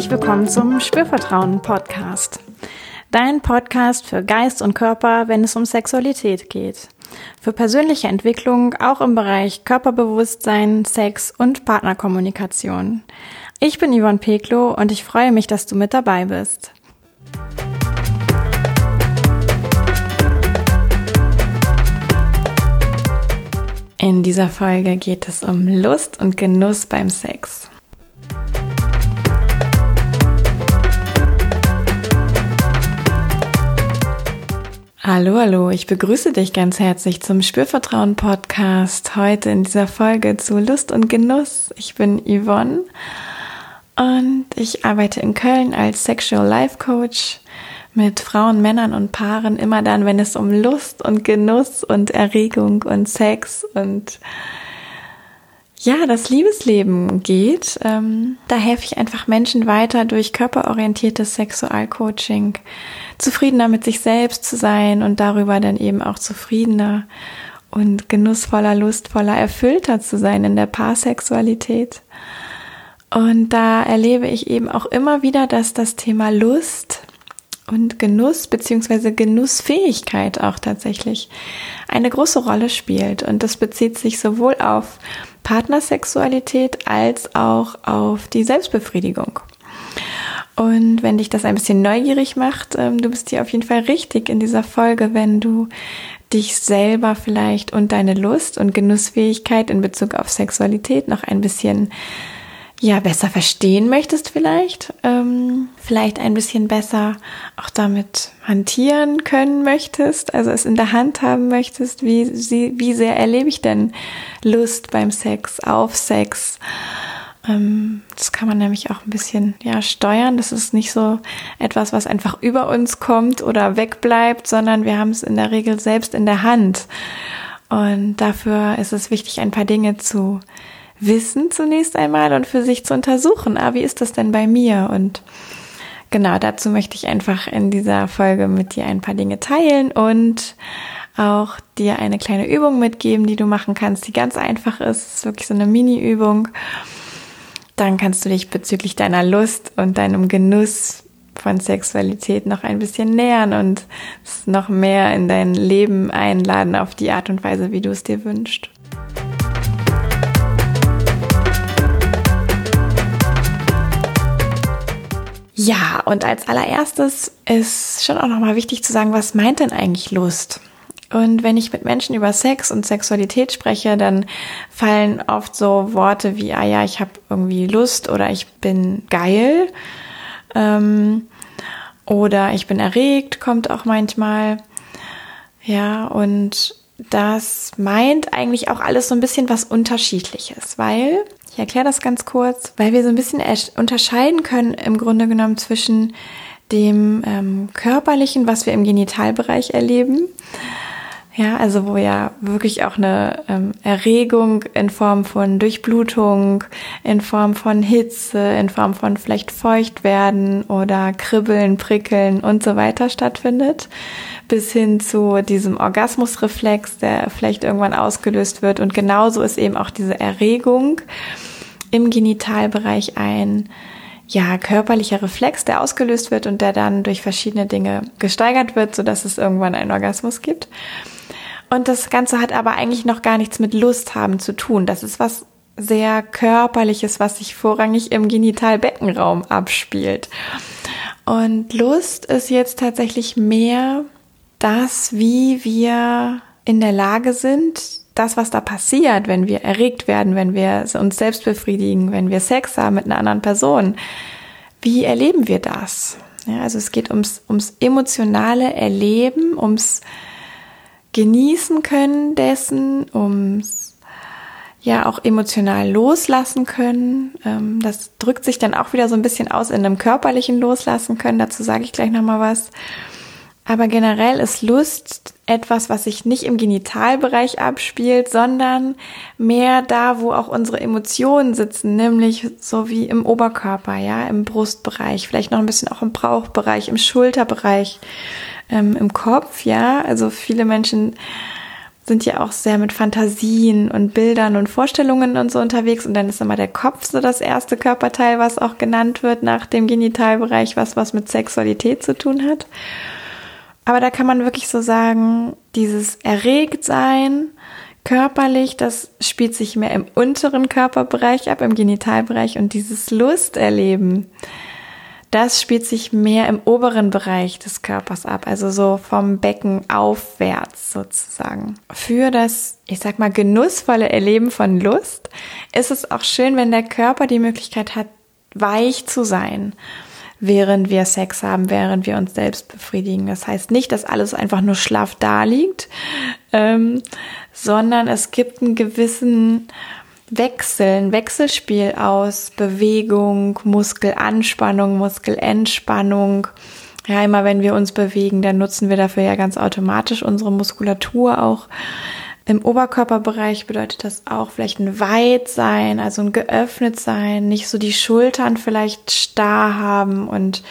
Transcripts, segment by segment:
herzlich willkommen zum Spürvertrauen Podcast. Dein Podcast für Geist und Körper, wenn es um Sexualität geht. Für persönliche Entwicklung auch im Bereich Körperbewusstsein, Sex und Partnerkommunikation. Ich bin Yvonne Peklo und ich freue mich, dass du mit dabei bist. In dieser Folge geht es um Lust und Genuss beim Sex. Hallo, hallo, ich begrüße dich ganz herzlich zum Spürvertrauen Podcast. Heute in dieser Folge zu Lust und Genuss. Ich bin Yvonne und ich arbeite in Köln als Sexual Life Coach mit Frauen, Männern und Paaren immer dann, wenn es um Lust und Genuss und Erregung und Sex und ja, das Liebesleben geht. Ähm, da helfe ich einfach Menschen weiter durch körperorientiertes Sexualcoaching, zufriedener mit sich selbst zu sein und darüber dann eben auch zufriedener und genussvoller, lustvoller, erfüllter zu sein in der Paarsexualität. Und da erlebe ich eben auch immer wieder, dass das Thema Lust und Genuss beziehungsweise Genussfähigkeit auch tatsächlich eine große Rolle spielt. Und das bezieht sich sowohl auf Partnersexualität als auch auf die Selbstbefriedigung. Und wenn dich das ein bisschen neugierig macht, ähm, du bist hier auf jeden Fall richtig in dieser Folge, wenn du dich selber vielleicht und deine Lust und Genussfähigkeit in Bezug auf Sexualität noch ein bisschen ja besser verstehen möchtest vielleicht, ähm, vielleicht ein bisschen besser auch damit hantieren können möchtest, also es in der Hand haben möchtest, wie, wie sehr erlebe ich denn Lust beim Sex, auf Sex. Ähm, das kann man nämlich auch ein bisschen ja steuern. Das ist nicht so etwas, was einfach über uns kommt oder wegbleibt, sondern wir haben es in der Regel selbst in der Hand. Und dafür ist es wichtig, ein paar Dinge zu wissen zunächst einmal und für sich zu untersuchen, ah, wie ist das denn bei mir? Und genau dazu möchte ich einfach in dieser Folge mit dir ein paar Dinge teilen und auch dir eine kleine Übung mitgeben, die du machen kannst, die ganz einfach ist. Es ist wirklich so eine Mini-Übung. Dann kannst du dich bezüglich deiner Lust und deinem Genuss von Sexualität noch ein bisschen nähern und es noch mehr in dein Leben einladen auf die Art und Weise, wie du es dir wünschst. Ja, und als allererstes ist schon auch nochmal wichtig zu sagen, was meint denn eigentlich Lust? Und wenn ich mit Menschen über Sex und Sexualität spreche, dann fallen oft so Worte wie, ah ja, ich habe irgendwie Lust oder ich bin geil ähm, oder ich bin erregt, kommt auch manchmal. Ja, und das meint eigentlich auch alles so ein bisschen was Unterschiedliches, weil ich erkläre das ganz kurz, weil wir so ein bisschen unterscheiden können im Grunde genommen zwischen dem ähm, körperlichen, was wir im Genitalbereich erleben. Ja, also wo ja wirklich auch eine ähm, Erregung in Form von Durchblutung, in Form von Hitze, in Form von vielleicht Feuchtwerden oder Kribbeln, Prickeln und so weiter stattfindet, bis hin zu diesem Orgasmusreflex, der vielleicht irgendwann ausgelöst wird. Und genauso ist eben auch diese Erregung im Genitalbereich ein ja, körperlicher Reflex, der ausgelöst wird und der dann durch verschiedene Dinge gesteigert wird, so dass es irgendwann einen Orgasmus gibt. Und das Ganze hat aber eigentlich noch gar nichts mit Lust haben zu tun. Das ist was sehr körperliches, was sich vorrangig im Genitalbeckenraum abspielt. Und Lust ist jetzt tatsächlich mehr das, wie wir in der Lage sind, das, was da passiert, wenn wir erregt werden, wenn wir uns selbst befriedigen, wenn wir Sex haben mit einer anderen Person, wie erleben wir das? Ja, also es geht ums, ums emotionale Erleben, ums Genießen können dessen, ums ja auch emotional loslassen können. Ähm, das drückt sich dann auch wieder so ein bisschen aus in einem körperlichen Loslassen können. Dazu sage ich gleich nochmal was. Aber generell ist Lust etwas, was sich nicht im Genitalbereich abspielt, sondern mehr da, wo auch unsere Emotionen sitzen, nämlich so wie im Oberkörper, ja, im Brustbereich, vielleicht noch ein bisschen auch im Bauchbereich, im Schulterbereich, ähm, im Kopf, ja. Also viele Menschen sind ja auch sehr mit Fantasien und Bildern und Vorstellungen und so unterwegs und dann ist immer der Kopf so das erste Körperteil, was auch genannt wird nach dem Genitalbereich, was was mit Sexualität zu tun hat. Aber da kann man wirklich so sagen, dieses Erregtsein körperlich, das spielt sich mehr im unteren Körperbereich ab, im Genitalbereich und dieses Lusterleben, das spielt sich mehr im oberen Bereich des Körpers ab, also so vom Becken aufwärts sozusagen. Für das, ich sag mal, genussvolle Erleben von Lust ist es auch schön, wenn der Körper die Möglichkeit hat, weich zu sein während wir Sex haben, während wir uns selbst befriedigen. Das heißt nicht, dass alles einfach nur schlaff da liegt, ähm, sondern es gibt einen gewissen Wechsel, ein Wechselspiel aus Bewegung, Muskelanspannung, Muskelentspannung. Ja, immer wenn wir uns bewegen, dann nutzen wir dafür ja ganz automatisch unsere Muskulatur auch. Im Oberkörperbereich bedeutet das auch vielleicht ein Weitsein, also ein geöffnet sein, nicht so die Schultern vielleicht starr haben und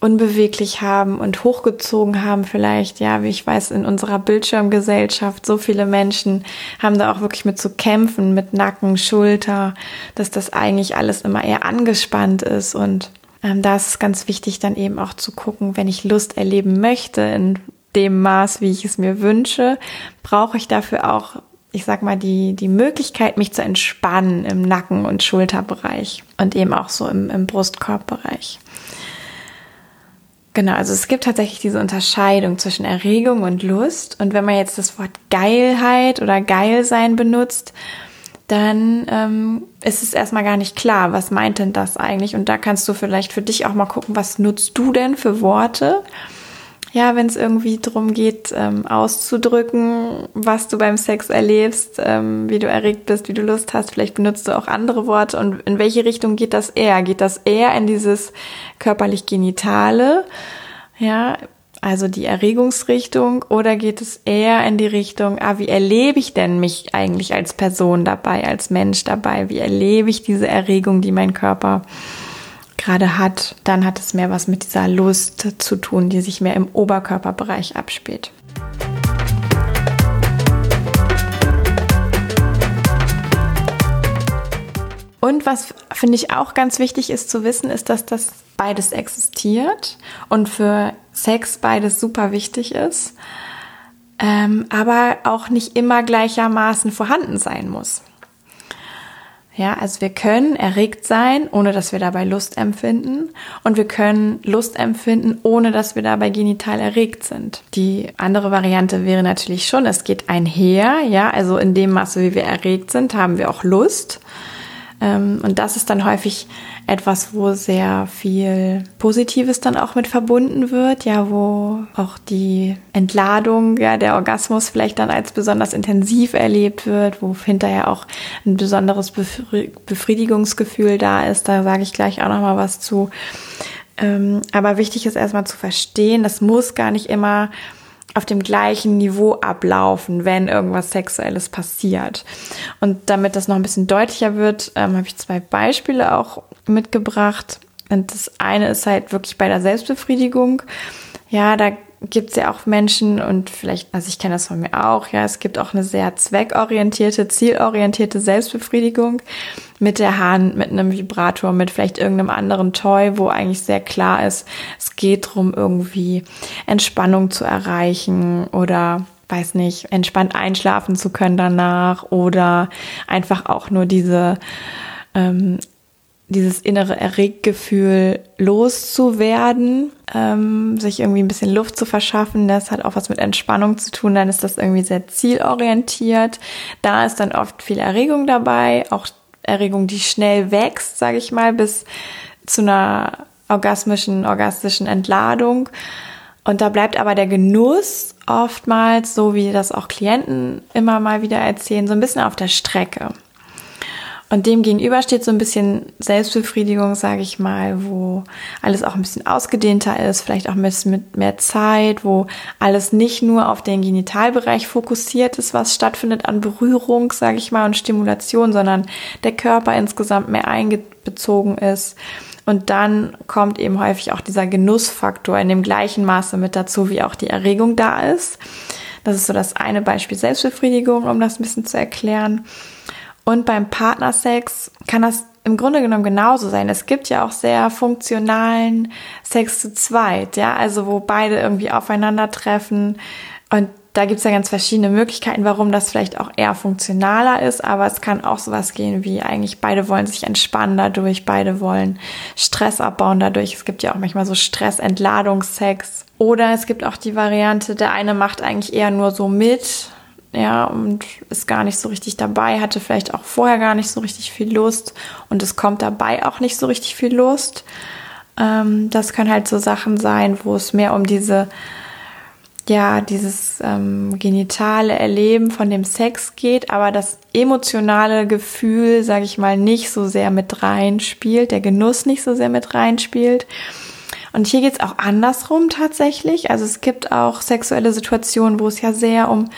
unbeweglich haben und hochgezogen haben vielleicht, ja, wie ich weiß, in unserer Bildschirmgesellschaft, so viele Menschen haben da auch wirklich mit zu kämpfen, mit Nacken, Schulter, dass das eigentlich alles immer eher angespannt ist und ähm, da ist es ganz wichtig, dann eben auch zu gucken, wenn ich Lust erleben möchte, in dem Maß, wie ich es mir wünsche, brauche ich dafür auch ich sag mal, die, die Möglichkeit, mich zu entspannen im Nacken- und Schulterbereich und eben auch so im, im Brustkorbbereich. Genau, also es gibt tatsächlich diese Unterscheidung zwischen Erregung und Lust. Und wenn man jetzt das Wort Geilheit oder Geilsein benutzt, dann ähm, ist es erstmal gar nicht klar, was meint denn das eigentlich? Und da kannst du vielleicht für dich auch mal gucken, was nutzt du denn für Worte? Ja, wenn es irgendwie darum geht, ähm, auszudrücken, was du beim Sex erlebst, ähm, wie du erregt bist, wie du Lust hast, vielleicht benutzt du auch andere Worte und in welche Richtung geht das eher? Geht das eher in dieses körperlich-genitale, ja, also die Erregungsrichtung, oder geht es eher in die Richtung, ah, wie erlebe ich denn mich eigentlich als Person dabei, als Mensch dabei? Wie erlebe ich diese Erregung, die mein Körper gerade hat, dann hat es mehr was mit dieser Lust zu tun, die sich mehr im Oberkörperbereich abspielt. Und was finde ich auch ganz wichtig ist zu wissen, ist, dass das beides existiert und für Sex beides super wichtig ist, ähm, aber auch nicht immer gleichermaßen vorhanden sein muss. Ja, also wir können erregt sein, ohne dass wir dabei Lust empfinden. Und wir können Lust empfinden, ohne dass wir dabei genital erregt sind. Die andere Variante wäre natürlich schon, es geht einher. Ja, also in dem Maße, wie wir erregt sind, haben wir auch Lust. Ähm, und das ist dann häufig etwas, wo sehr viel Positives dann auch mit verbunden wird, ja, wo auch die Entladung, ja, der Orgasmus vielleicht dann als besonders intensiv erlebt wird, wo hinterher auch ein besonderes Befriedigungsgefühl da ist. Da sage ich gleich auch noch mal was zu. Ähm, aber wichtig ist erstmal zu verstehen, das muss gar nicht immer auf dem gleichen Niveau ablaufen, wenn irgendwas Sexuelles passiert. Und damit das noch ein bisschen deutlicher wird, ähm, habe ich zwei Beispiele auch mitgebracht. Und das eine ist halt wirklich bei der Selbstbefriedigung. Ja, da gibt es ja auch Menschen und vielleicht, also ich kenne das von mir auch, ja, es gibt auch eine sehr zweckorientierte, zielorientierte Selbstbefriedigung mit der Hand, mit einem Vibrator, mit vielleicht irgendeinem anderen Toy, wo eigentlich sehr klar ist, es geht darum, irgendwie Entspannung zu erreichen oder weiß nicht, entspannt einschlafen zu können danach oder einfach auch nur diese ähm, dieses innere Erreggefühl loszuwerden, ähm, sich irgendwie ein bisschen Luft zu verschaffen. Das hat auch was mit Entspannung zu tun. Dann ist das irgendwie sehr zielorientiert. Da ist dann oft viel Erregung dabei, auch Erregung, die schnell wächst, sage ich mal, bis zu einer orgasmischen, orgastischen Entladung. Und da bleibt aber der Genuss oftmals, so wie das auch Klienten immer mal wieder erzählen, so ein bisschen auf der Strecke. Und dem gegenüber steht so ein bisschen Selbstbefriedigung, sage ich mal, wo alles auch ein bisschen ausgedehnter ist, vielleicht auch ein bisschen mit mehr Zeit, wo alles nicht nur auf den Genitalbereich fokussiert ist, was stattfindet an Berührung, sage ich mal, und Stimulation, sondern der Körper insgesamt mehr eingezogen ist. Und dann kommt eben häufig auch dieser Genussfaktor in dem gleichen Maße mit dazu, wie auch die Erregung da ist. Das ist so das eine Beispiel Selbstbefriedigung, um das ein bisschen zu erklären. Und beim Partnersex kann das im Grunde genommen genauso sein. Es gibt ja auch sehr funktionalen Sex zu zweit, ja, also wo beide irgendwie aufeinandertreffen. Und da gibt's ja ganz verschiedene Möglichkeiten, warum das vielleicht auch eher funktionaler ist, aber es kann auch sowas gehen wie eigentlich beide wollen sich entspannen dadurch, beide wollen Stress abbauen dadurch. Es gibt ja auch manchmal so Stressentladungsex. Oder es gibt auch die Variante, der eine macht eigentlich eher nur so mit, ja, und ist gar nicht so richtig dabei, hatte vielleicht auch vorher gar nicht so richtig viel Lust und es kommt dabei auch nicht so richtig viel Lust. Ähm, das können halt so Sachen sein, wo es mehr um diese, ja, dieses ähm, genitale Erleben von dem Sex geht, aber das emotionale Gefühl, sage ich mal, nicht so sehr mit reinspielt, der Genuss nicht so sehr mit reinspielt. Und hier geht's auch andersrum tatsächlich. Also es gibt auch sexuelle Situationen, wo es ja sehr um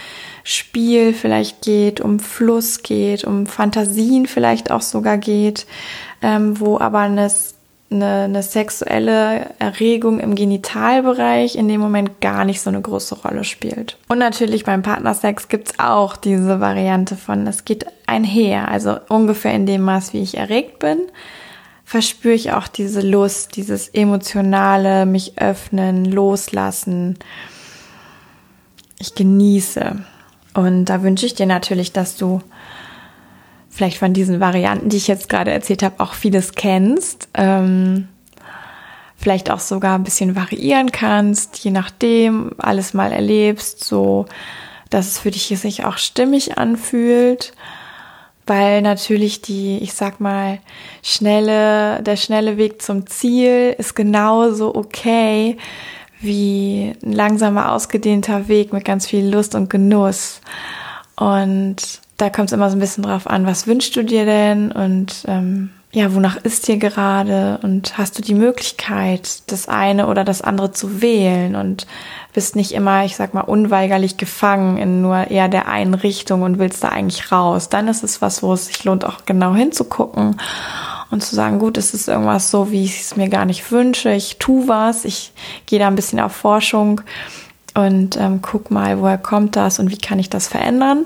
Spiel vielleicht geht, um Fluss geht, um Fantasien vielleicht auch sogar geht, ähm, wo aber eine, eine, eine sexuelle Erregung im Genitalbereich in dem Moment gar nicht so eine große Rolle spielt. Und natürlich beim Partnersex gibt's auch diese Variante von, es geht einher, also ungefähr in dem Maß, wie ich erregt bin verspüre ich auch diese Lust, dieses emotionale, mich öffnen, loslassen. Ich genieße. Und da wünsche ich dir natürlich, dass du vielleicht von diesen Varianten, die ich jetzt gerade erzählt habe, auch vieles kennst. Ähm, vielleicht auch sogar ein bisschen variieren kannst, je nachdem, alles mal erlebst, so dass es für dich sich auch stimmig anfühlt. Weil natürlich die, ich sag mal, schnelle, der schnelle Weg zum Ziel ist genauso okay wie ein langsamer, ausgedehnter Weg mit ganz viel Lust und Genuss. Und da kommt es immer so ein bisschen drauf an, was wünschst du dir denn und ähm, ja, wonach ist dir gerade und hast du die Möglichkeit, das eine oder das andere zu wählen und bist nicht immer, ich sag mal, unweigerlich gefangen in nur eher der einen Richtung und willst da eigentlich raus. Dann ist es was, wo es sich lohnt, auch genau hinzugucken und zu sagen, gut, es ist irgendwas so, wie ich es mir gar nicht wünsche. Ich tu was, ich gehe da ein bisschen auf Forschung und ähm, guck mal, woher kommt das und wie kann ich das verändern.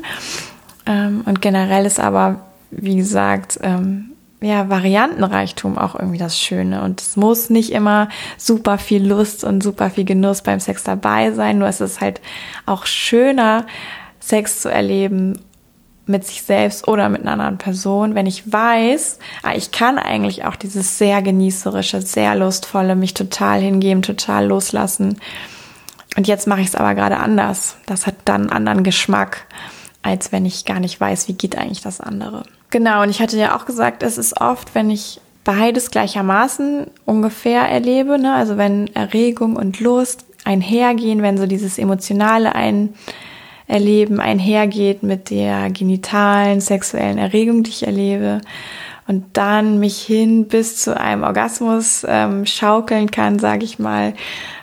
Ähm, und generell ist aber, wie gesagt, ähm, ja, Variantenreichtum auch irgendwie das Schöne. Und es muss nicht immer super viel Lust und super viel Genuss beim Sex dabei sein, nur es ist halt auch schöner, Sex zu erleben mit sich selbst oder mit einer anderen Person, wenn ich weiß, ah, ich kann eigentlich auch dieses sehr genießerische, sehr lustvolle, mich total hingeben, total loslassen. Und jetzt mache ich es aber gerade anders. Das hat dann einen anderen Geschmack, als wenn ich gar nicht weiß, wie geht eigentlich das andere. Genau, und ich hatte ja auch gesagt, es ist oft, wenn ich beides gleichermaßen ungefähr erlebe, ne? also wenn Erregung und Lust einhergehen, wenn so dieses Emotionale ein Erleben einhergeht mit der genitalen, sexuellen Erregung, die ich erlebe und dann mich hin bis zu einem Orgasmus ähm, schaukeln kann, sage ich mal,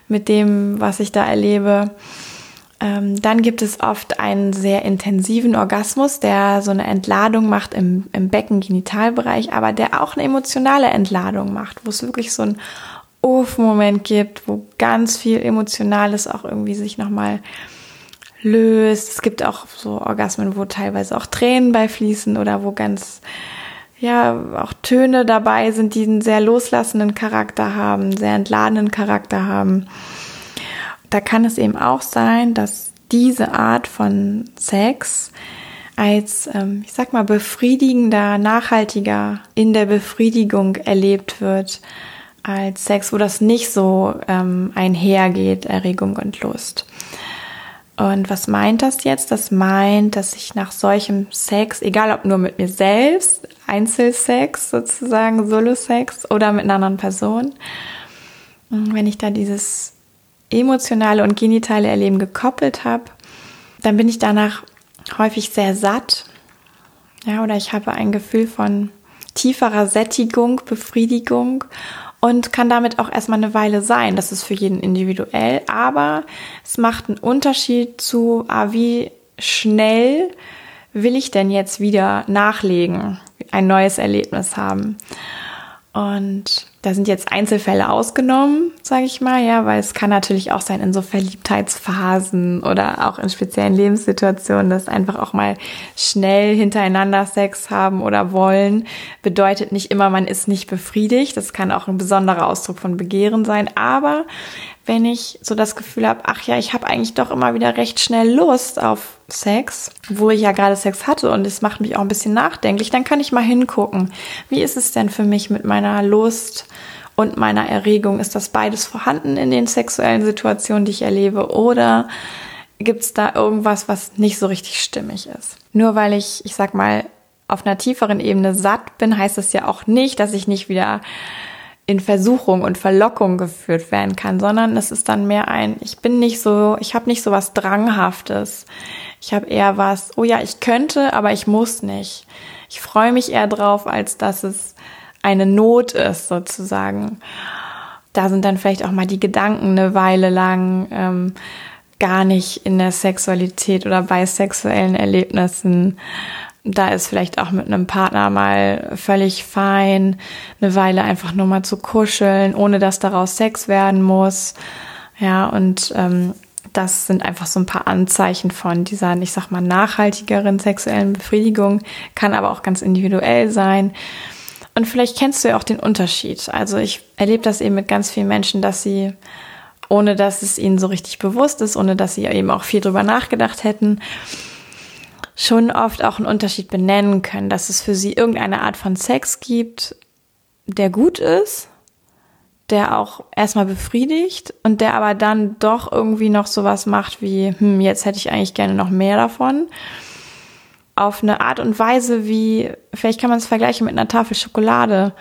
mit dem, was ich da erlebe. Ähm, dann gibt es oft einen sehr intensiven Orgasmus, der so eine Entladung macht im, im Becken-Genitalbereich, aber der auch eine emotionale Entladung macht, wo es wirklich so ein Uff-Moment gibt, wo ganz viel Emotionales auch irgendwie sich nochmal löst. Es gibt auch so Orgasmen, wo teilweise auch Tränen bei fließen oder wo ganz, ja, auch Töne dabei sind, die einen sehr loslassenden Charakter haben, sehr entladenen Charakter haben. Da kann es eben auch sein, dass diese Art von Sex als, ähm, ich sag mal, befriedigender, nachhaltiger in der Befriedigung erlebt wird, als Sex, wo das nicht so ähm, einhergeht, Erregung und Lust. Und was meint das jetzt? Das meint, dass ich nach solchem Sex, egal ob nur mit mir selbst, Einzelsex sozusagen, Solo-Sex oder mit einer anderen Person, wenn ich da dieses emotionale und genitale Erleben gekoppelt habe, dann bin ich danach häufig sehr satt. Ja, oder ich habe ein Gefühl von tieferer Sättigung, Befriedigung und kann damit auch erstmal eine Weile sein. Das ist für jeden individuell, aber es macht einen Unterschied zu, ah, wie schnell will ich denn jetzt wieder nachlegen, ein neues Erlebnis haben. Und Da sind jetzt Einzelfälle ausgenommen, sage ich mal, ja, weil es kann natürlich auch sein in so Verliebtheitsphasen oder auch in speziellen Lebenssituationen, dass einfach auch mal schnell hintereinander Sex haben oder wollen, bedeutet nicht immer, man ist nicht befriedigt. Das kann auch ein besonderer Ausdruck von Begehren sein. Aber wenn ich so das Gefühl habe, ach ja, ich habe eigentlich doch immer wieder recht schnell Lust auf Sex, wo ich ja gerade Sex hatte und es macht mich auch ein bisschen nachdenklich, dann kann ich mal hingucken. Wie ist es denn für mich mit meiner Lust und meiner Erregung? Ist das beides vorhanden in den sexuellen Situationen, die ich erlebe? Oder gibt es da irgendwas, was nicht so richtig stimmig ist? Nur weil ich, ich sag mal, auf einer tieferen Ebene satt bin, heißt das ja auch nicht, dass ich nicht wieder in Versuchung und Verlockung geführt werden kann, sondern es ist dann mehr ein, ich bin nicht so, ich habe nicht so was Dranghaftes. Ich habe eher was, oh ja, ich könnte, aber ich muss nicht. Ich freue mich eher drauf, als dass es eine Not ist, sozusagen. Da sind dann vielleicht auch mal die Gedanken eine Weile lang ähm, gar nicht in der Sexualität oder bei sexuellen Erlebnissen da ist vielleicht auch mit einem Partner mal völlig fein, eine Weile einfach nur mal zu kuscheln, ohne dass daraus Sex werden muss. Ja, und ähm, das sind einfach so ein paar Anzeichen von dieser, ich sag mal, nachhaltigeren sexuellen Befriedigung, kann aber auch ganz individuell sein. Und vielleicht kennst du ja auch den Unterschied. Also ich erlebe das eben mit ganz vielen Menschen, dass sie, ohne dass es ihnen so richtig bewusst ist, ohne dass sie eben auch viel drüber nachgedacht hätten, schon oft auch einen Unterschied benennen können, dass es für sie irgendeine Art von Sex gibt, der gut ist, der auch erstmal befriedigt und der aber dann doch irgendwie noch sowas macht wie, hm, jetzt hätte ich eigentlich gerne noch mehr davon. Auf eine Art und Weise wie, vielleicht kann man es vergleichen mit einer Tafel Schokolade.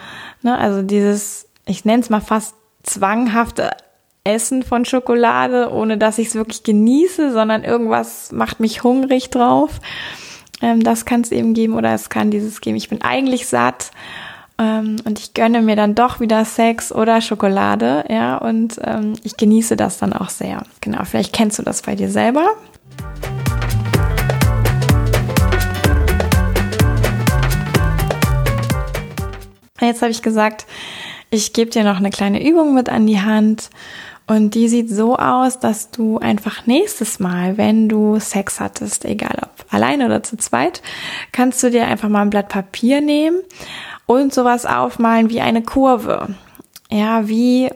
Ne? Also dieses, ich nenne es mal fast zwanghafte Essen von Schokolade, ohne dass ich es wirklich genieße, sondern irgendwas macht mich hungrig drauf. Ähm, das kann es eben geben oder es kann dieses geben. Ich bin eigentlich satt ähm, und ich gönne mir dann doch wieder Sex oder Schokolade, ja, und ähm, ich genieße das dann auch sehr. Genau, vielleicht kennst du das bei dir selber. Jetzt habe ich gesagt, ich gebe dir noch eine kleine Übung mit an die Hand und die sieht so aus, dass du einfach nächstes Mal, wenn du Sex hattest, egal ob alleine oder zu zweit, kannst du dir einfach mal ein Blatt Papier nehmen und sowas aufmalen wie eine Kurve. Ja, wie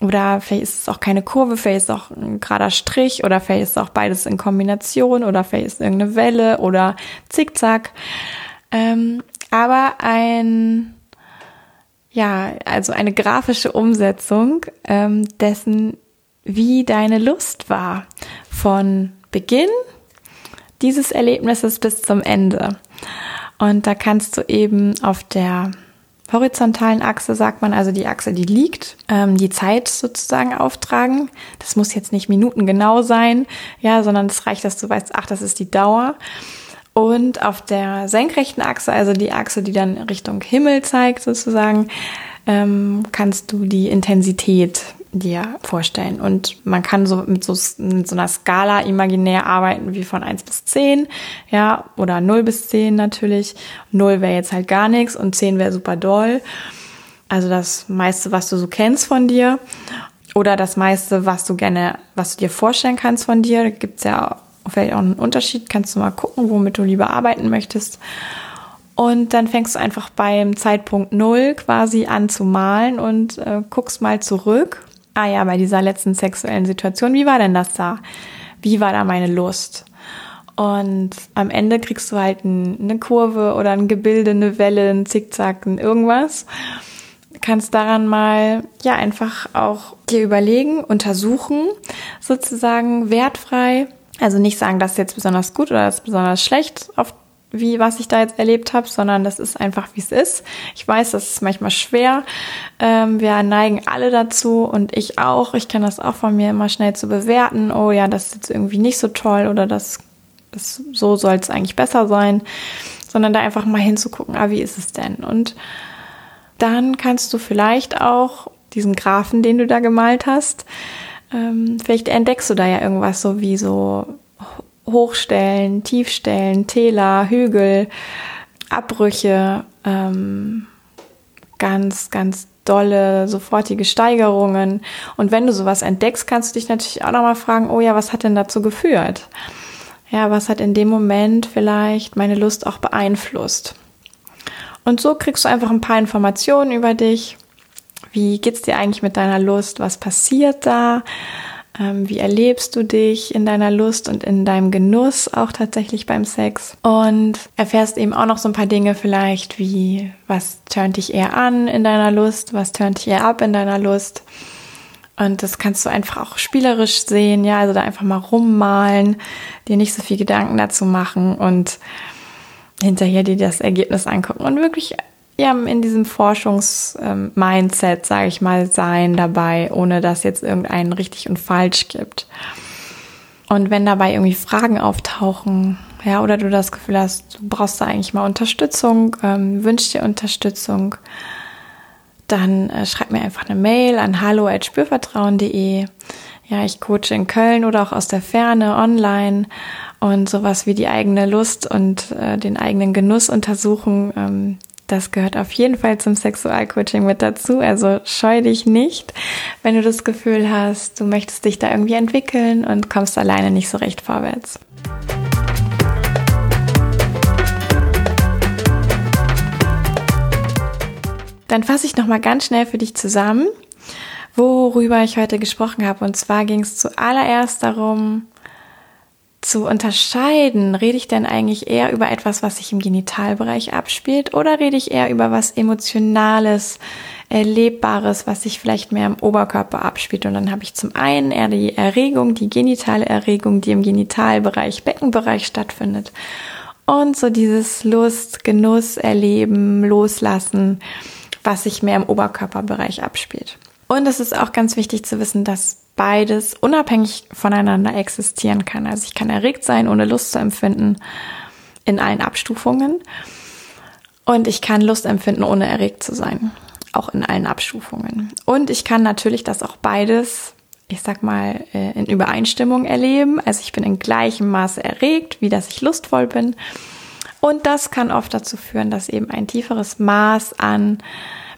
oder vielleicht ist es auch keine Kurve, vielleicht ist es auch ein gerader Strich oder vielleicht ist es auch beides in Kombination oder vielleicht ist es irgendeine Welle oder Zickzack. Ähm, aber ein ja, also eine grafische Umsetzung ähm, dessen, wie deine Lust war von Beginn dieses Erlebnisses bis zum Ende. Und da kannst du eben auf der horizontalen Achse, sagt man, also die Achse, die liegt, ähm, die Zeit sozusagen auftragen. Das muss jetzt nicht minutengenau sein, ja, sondern es reicht, dass du weißt, ach, das ist die Dauer. Und auf der senkrechten Achse, also die Achse, die dann Richtung Himmel zeigt sozusagen, ähm, kannst du die Intensität dir vorstellen. Und man kann so mit so, mit so einer Skala imaginär arbeiten wie von 1 bis 10, ja, oder 0 bis 10 natürlich. 0 wäre jetzt halt gar nichts und 10 wäre super doll. Also das meiste, was du so kennst von dir. Oder das meiste, was du gerne, was du dir vorstellen kannst von dir. Gibt's ja vielleicht auch einen Unterschied, kannst du mal gucken, womit du lieber arbeiten möchtest. Und dann fängst du einfach beim Zeitpunkt Null quasi an zu malen und äh, guckst mal zurück. Ah ja, bei dieser letzten sexuellen Situation, wie war denn das da? Wie war da meine Lust? Und am Ende kriegst du halt ein, eine Kurve oder ein Gebilde, eine Welle, ein Zickzack, ein irgendwas. Kannst daran mal, ja, einfach auch dir überlegen, untersuchen, sozusagen wertfrei, also nicht sagen, das ist jetzt besonders gut oder das ist besonders schlecht, auf wie was ich da jetzt erlebt habe, sondern das ist einfach, wie es ist. Ich weiß, das ist manchmal schwer. Ähm, wir neigen alle dazu und ich auch. Ich kann das auch von mir immer schnell zu bewerten. Oh ja, das ist jetzt irgendwie nicht so toll oder das, das so soll es eigentlich besser sein, sondern da einfach mal hinzugucken, ah, wie ist es denn? Und dann kannst du vielleicht auch diesen Graphen, den du da gemalt hast, ähm, vielleicht entdeckst du da ja irgendwas so wie so Hochstellen, Tiefstellen, Täler, Hügel, Abbrüche, ähm, ganz, ganz dolle, sofortige Steigerungen. Und wenn du sowas entdeckst, kannst du dich natürlich auch nochmal fragen, oh ja, was hat denn dazu geführt? Ja, was hat in dem Moment vielleicht meine Lust auch beeinflusst? Und so kriegst du einfach ein paar Informationen über dich. Wie geht's dir eigentlich mit deiner Lust? Was passiert da? Ähm, wie erlebst du dich in deiner Lust und in deinem Genuss auch tatsächlich beim Sex? Und erfährst eben auch noch so ein paar Dinge vielleicht wie, was turnt dich eher an in deiner Lust? Was turnt dich eher ab in deiner Lust? Und das kannst du einfach auch spielerisch sehen, ja, also da einfach mal rummalen, dir nicht so viel Gedanken dazu machen und hinterher dir das Ergebnis angucken und wirklich ja, in diesem Forschungs-Mindset, ähm, sage ich mal, sein dabei, ohne dass jetzt irgendeinen richtig und falsch gibt. Und wenn dabei irgendwie Fragen auftauchen, ja, oder du das Gefühl hast, du brauchst da eigentlich mal Unterstützung, ähm, wünschst dir Unterstützung, dann äh, schreib mir einfach eine Mail an hallo@spürvertrauen.de. Ja, ich coache in Köln oder auch aus der Ferne online und sowas wie die eigene Lust und äh, den eigenen Genuss untersuchen. Ähm, das gehört auf jeden Fall zum Sexualcoaching mit dazu. Also scheu dich nicht, wenn du das Gefühl hast, du möchtest dich da irgendwie entwickeln und kommst alleine nicht so recht vorwärts. Dann fasse ich noch mal ganz schnell für dich zusammen, worüber ich heute gesprochen habe. Und zwar ging es zuallererst darum, zu unterscheiden, rede ich denn eigentlich eher über etwas, was sich im Genitalbereich abspielt oder rede ich eher über was Emotionales, Erlebbares, was sich vielleicht mehr im Oberkörper abspielt. Und dann habe ich zum einen eher die Erregung, die genitale Erregung, die im Genitalbereich, Beckenbereich stattfindet. Und so dieses Lust, Genuss, Erleben, Loslassen, was sich mehr im Oberkörperbereich abspielt. Und es ist auch ganz wichtig zu wissen, dass beides unabhängig voneinander existieren kann. Also ich kann erregt sein, ohne Lust zu empfinden, in allen Abstufungen. Und ich kann Lust empfinden, ohne erregt zu sein. Auch in allen Abstufungen. Und ich kann natürlich das auch beides, ich sag mal, äh, in Übereinstimmung erleben. Also ich bin in gleichem Maße erregt, wie dass ich lustvoll bin. Und das kann oft dazu führen, dass eben ein tieferes Maß an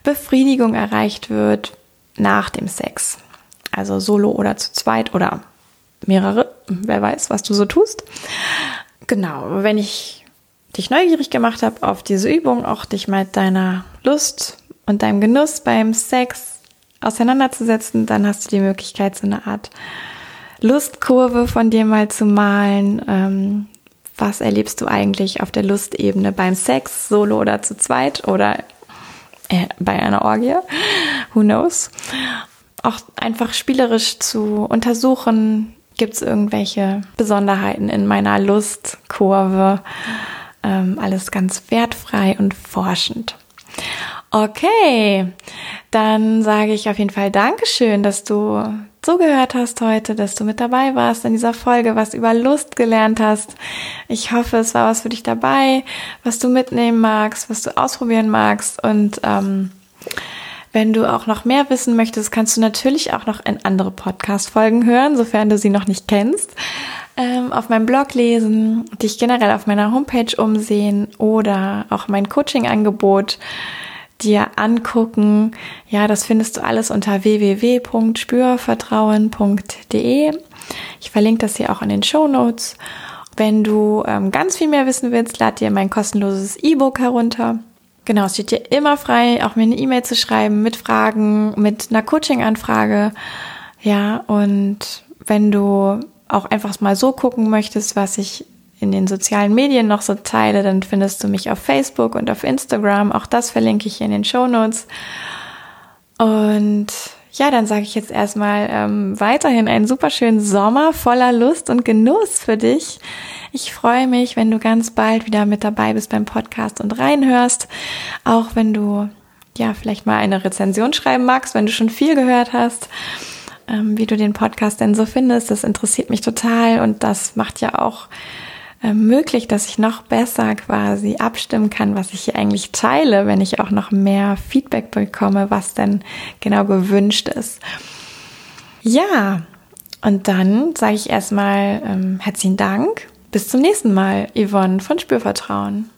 Befriedigung erreicht wird nach dem Sex. Also solo oder zu zweit oder mehrere. Wer weiß, was du so tust. Genau, wenn ich dich neugierig gemacht habe auf diese Übung, auch dich mit deiner Lust und deinem Genuss beim Sex auseinanderzusetzen, dann hast du die Möglichkeit, so eine Art Lustkurve von dir mal zu malen. Ähm, was erlebst du eigentlich auf der Lustebene beim Sex, solo oder zu zweit oder äh, bei einer Orgie? Who knows? auch einfach spielerisch zu untersuchen, gibt es irgendwelche Besonderheiten in meiner Lustkurve. Ähm, alles ganz wertfrei und forschend. Okay, dann sage ich auf jeden Fall Dankeschön, dass du zugehört hast heute, dass du mit dabei warst in dieser Folge, was über Lust gelernt hast. Ich hoffe, es war was für dich dabei, was du mitnehmen magst, was du ausprobieren magst und ähm, wenn du auch noch mehr wissen möchtest, kannst du natürlich auch noch in andere Podcast-Folgen hören, sofern du sie noch nicht kennst. Ähm, auf meinem Blog lesen, dich generell auf meiner Homepage umsehen oder auch mein Coaching-Angebot dir angucken. Ja, das findest du alles unter www.spürvertrauen.de. Ich verlinke das hier auch in den Show Notes. Wenn du ähm, ganz viel mehr wissen willst, lad dir mein kostenloses E-Book herunter. Genau, es steht dir immer frei, auch mir eine E-Mail zu schreiben mit Fragen, mit einer Coaching-Anfrage. Ja, und wenn du auch einfach mal so gucken möchtest, was ich in den sozialen Medien noch so teile, dann findest du mich auf Facebook und auf Instagram. Auch das verlinke ich hier in den Show Notes. Und ja, dann sage ich jetzt erstmal ähm, weiterhin einen super schönen Sommer voller Lust und Genuss für dich. Ich freue mich, wenn du ganz bald wieder mit dabei bist beim Podcast und reinhörst. Auch wenn du ja vielleicht mal eine Rezension schreiben magst, wenn du schon viel gehört hast, ähm, wie du den Podcast denn so findest. Das interessiert mich total und das macht ja auch möglich, dass ich noch besser quasi abstimmen kann, was ich hier eigentlich teile, wenn ich auch noch mehr Feedback bekomme, was denn genau gewünscht ist. Ja, und dann sage ich erstmal ähm, herzlichen Dank bis zum nächsten Mal, Yvonne von Spürvertrauen.